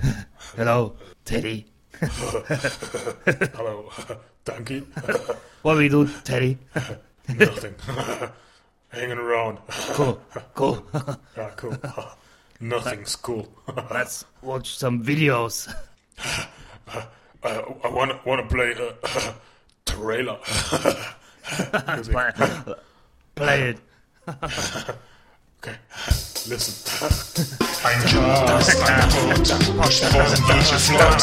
Hello, Teddy. Hello, donkey. What we do, Teddy? Nothing. Hanging around. Cool, cool. Yeah, cool. Nothing's cool. Let's watch some videos. I, I want want to play uh, trailer. Play, play it. Okay, listen. Ein Cast, ein Pod, gesprochen wird flott.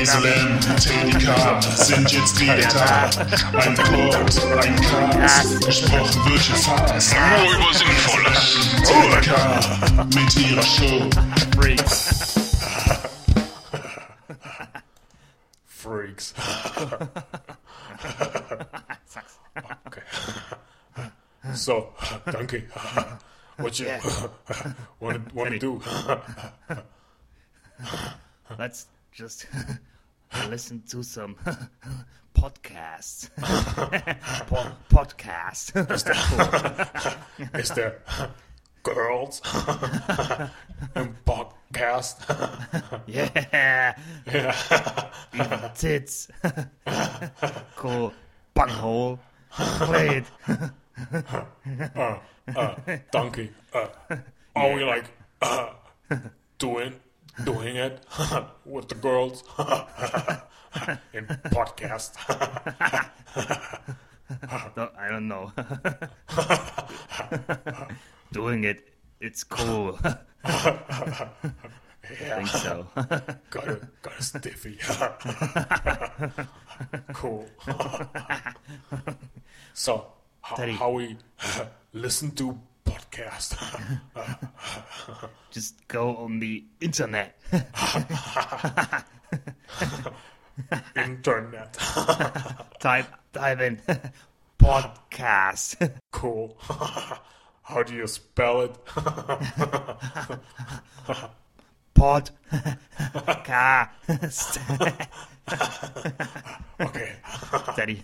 Eselin, TDK sind jetzt wieder da. Ein Pod, ein Cast, gesprochen wird fast. Nur über Sinnvolles. TDK mit ihrer Show. Freaks. okay. So, donkey. What you want to want to do? Let's just listen to some podcasts. Po- podcast. Is there girls in podcast? yeah. Even tits. cool. Bunghole. Play it. donkey. Uh, are we like uh, doing doing it with the girls in podcast? No, I don't know. Doing it, it's cool. I think so. got a got a stiffy. cool. so Teddy. how we listen to podcast? Just go on the internet. Internet. type type in podcast. Cool. How do you spell it? Pod cast. Okay. Daddy.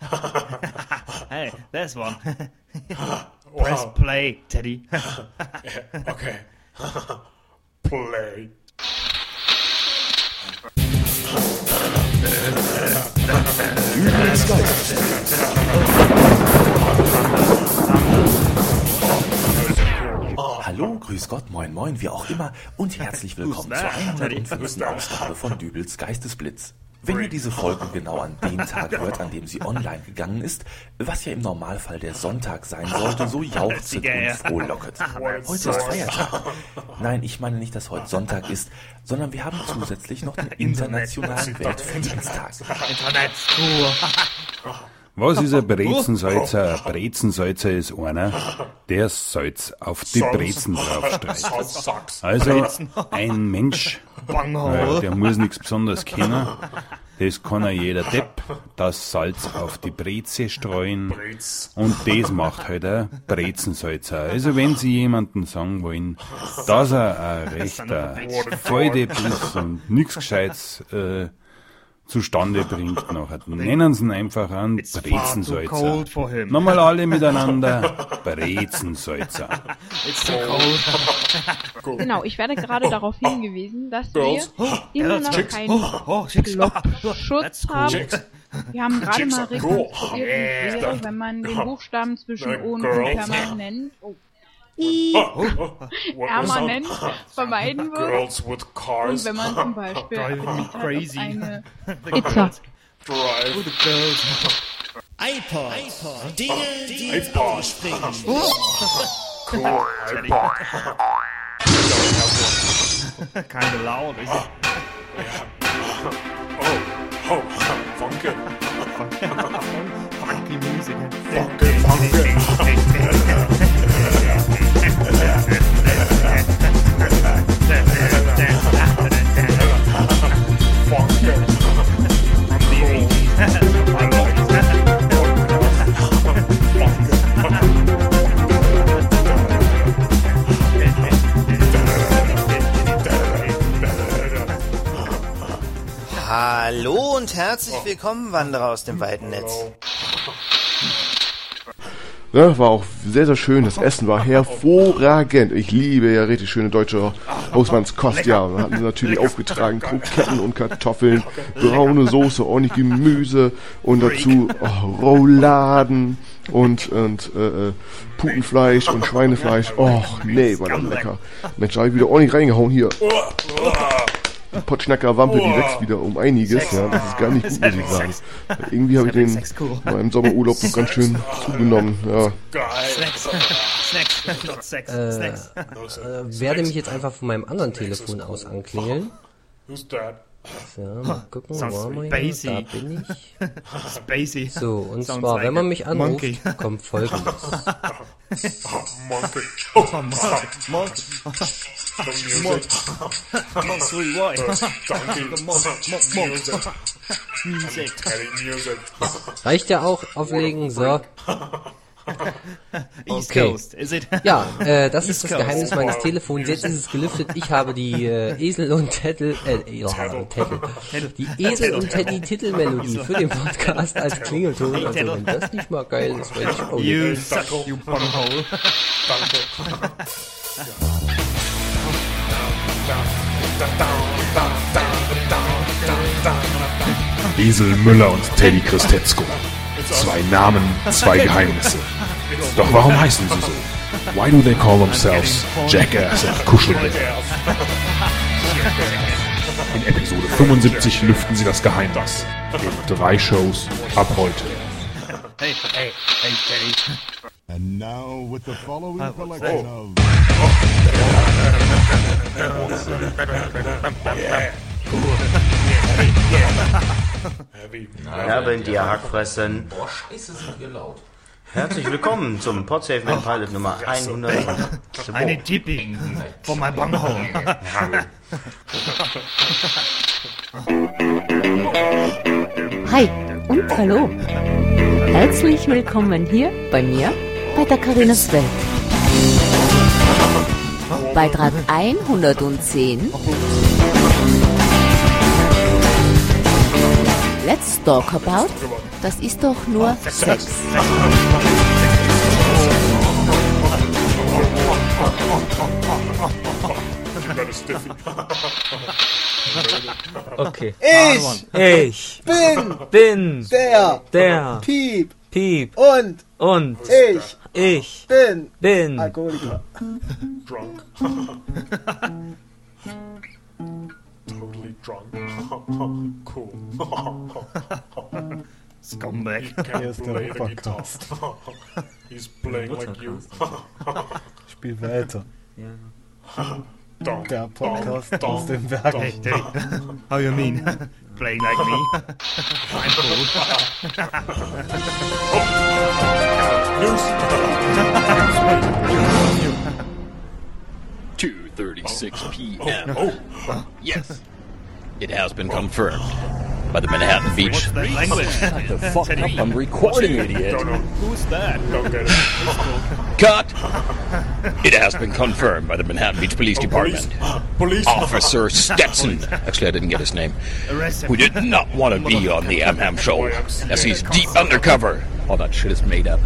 hey, there's one. Press play, Teddy. Okay. Play. Hallo, grüß Gott, moin moin, wie auch immer und herzlich willkommen zur 105. Ausgabe von Dübels Geistesblitz. Wenn ihr diese Folge genau an dem Tag hört, an dem sie online gegangen ist, was ja im Normalfall der Sonntag sein sollte, so jauchzet und frohlocket. Heute ist Feiertag. Nein, ich meine nicht, dass heute Sonntag ist, sondern wir haben zusätzlich noch den internationalen Weltfriedenstag. Internet cool. Was ist ein Brezensalzer? Ein Brezensalzer ist einer, der Salz auf die Brezen draufstreicht. Also ein Mensch, der muss nichts Besonderes kennen. Das kann ja jeder Depp, das Salz auf die Breze streuen. Und das macht halt ein Brezensalzer. Also wenn Sie jemanden sagen wollen, dass er ein rechter Volldepp ist und nichts Gescheites äh, zustande bringt noch. Nennen Sie ihn einfach an Brezensäuzer. Nochmal alle miteinander. Brezensäuzer. genau, ich werde gerade darauf hingewiesen, dass wir immer noch keinen Schutz haben. Wir haben gerade mal rekonstruiert, wenn man den Buchstaben zwischen O und Permanent... Oh permanent vermeiden wird. Und wenn man zum Beispiel crazy. eine Pizza. iPod. iPod. Dinge, die ins Auge springen. Cool. iPod. Keine Laune. Oh, oh, Funke. Funke. Funky Music. Funke, Funke. Herzlich willkommen, Wanderer aus dem weiten Netz. Ne, war auch sehr, sehr schön. Das Essen war hervorragend. Ich liebe ja richtig schöne deutsche Hausmannskost. Ja, wir hatten sie natürlich aufgetragen. Kroketten und Kartoffeln, braune Soße, ordentlich Gemüse und dazu oh, Rouladen und, und äh, äh, Putenfleisch und Schweinefleisch. Och, nee, war das lecker. Mensch, da hab ich wieder ordentlich reingehauen hier. Die Potschnacker Wampe, die wächst wieder um einiges. Ja, das ist gar nicht gut, muss ich sagen. Irgendwie habe ich den in meinem Sommerurlaub noch ganz schön zugenommen. Ja, Snacks. Snacks. Not sex. Snacks. Äh, werde mich jetzt einfach von meinem anderen Telefon aus anklingeln. Who's that? So, mal gucken, Sounds wo haben wir hier? spacey. Da bin ich. Spacey. So, und Sounds zwar, like wenn man mich anruft, monkey. kommt folgendes. Monkey. Oh. Reicht ja auch auflegen, so. East Okay. Coast. Is it? Ja, äh, das ist East das Coast. Geheimnis meines Telefons. Jetzt ist es gelüftet. Ich habe die äh, Esel und Tettel, äh, ja, Tettel. Die Esel und Teddy Titelmelodie für den Podcast als Klingelton. Also wenn das nicht mal geil ist, weiß ich auch You nicht. suck, you. Danke. Esel Müller und Teddy Christetzko. Zwei Namen, zwei Geheimnisse. Doch warum heißen sie so? Why do they call themselves Jackass and Kuschelbär? In Episode 75 lüften sie das Geheimnis. In drei Shows ab heute. Hey, hey, hey, Teddy. And now with the following collection of Heavy. Herbeln, die Hackfressen. Boah, scheiße, sind wir laut. Herzlich willkommen zum Podsafe Man Pilot Nummer 102. Eine Tipping for my bunghole. Hi und hallo. Herzlich willkommen hier bei mir bei der Carinas Welt. Beitrag 110. Let's talk about. Das ist doch nur Sex. Okay. Ich Ich bin bin der der Piep Piep und und ich ich bin bin Alkoholiker. Drunk. totally drunk. cool. Scumbag. Can't Hier ist der play the guitar. Podcast. He's playing like you. Spiel weiter. Dum, Der Podcast dum, aus dem Werk. Hey, Teddy. How you mean? Playing like me? I'm cool. Two thirty-six p.m. Oh, oh, oh. Yes, it has been confirmed by the Manhattan Beach. What's that language? the fuck up! I'm recording, idiot. Don't know. Who's that? Don't get it. Cut. It has been confirmed by the Manhattan Beach Police oh, Police. Department. Police. Officer Stetson. Actually, I didn't get his name. Arrest. Who did not want to be on the Amham show, as he's deep undercover. All that shit is made up.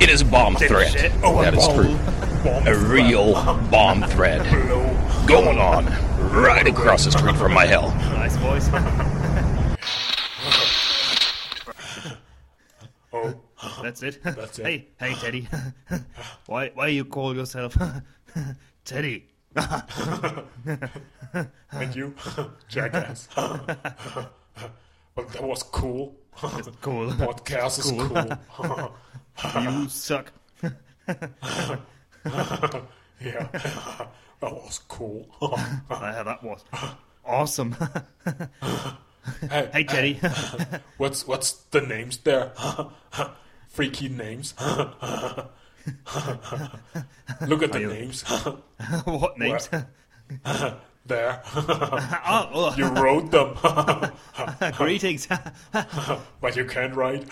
It is a bomb threat. shit. Oh, that is true. A real bomb threat going on right across the street from my hell. Nice voice. Oh, That's it. That's it. Hey, hey, Teddy. why, why you call yourself Teddy? and you, jackass. but that was cool. Cool. Podcast is Cool. cool. You suck. Yeah, that was cool. yeah, that was awesome. hey, hey, Teddy. what's what's the names there? Freaky names. Look at the you- names. what names? there. oh, oh. you wrote them, Greetings. but you can't write.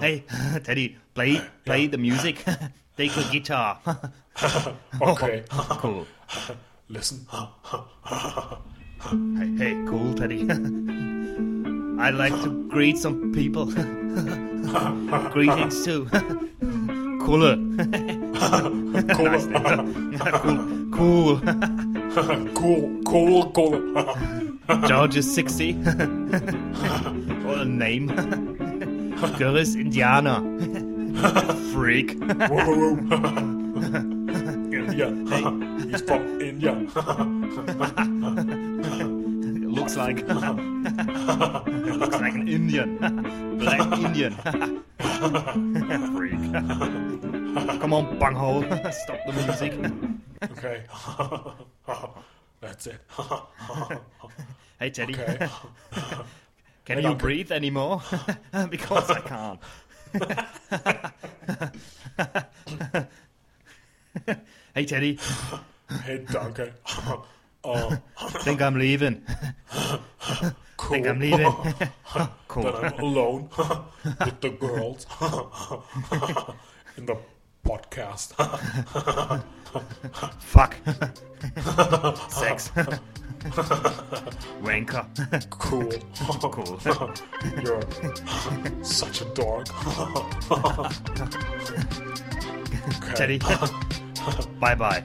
Hey, Teddy, play play the music. Take the guitar. okay. cool. Listen. Hey, hey, cool, Teddy. I'd like to greet some people. Greetings too. Cooler. Nice cool. Cool. cool, cool, cool. George is 60. what a name. Girl is Indianer. Freak. Whoa, India. He's from India. looks like looks like an Indian. Black Indian. Freak. Come on, bunghole. Stop the music. Okay. That's it. Hey Teddy. Okay. Can you breathe anymore? because I can't. hey Teddy. Hey, Duncan. Uh, Think I'm leaving. cool. Think I'm leaving. cool. That I'm alone with the girls in the podcast. Fuck. Sex. Cool. You're such a dork. Teddy. bye bye.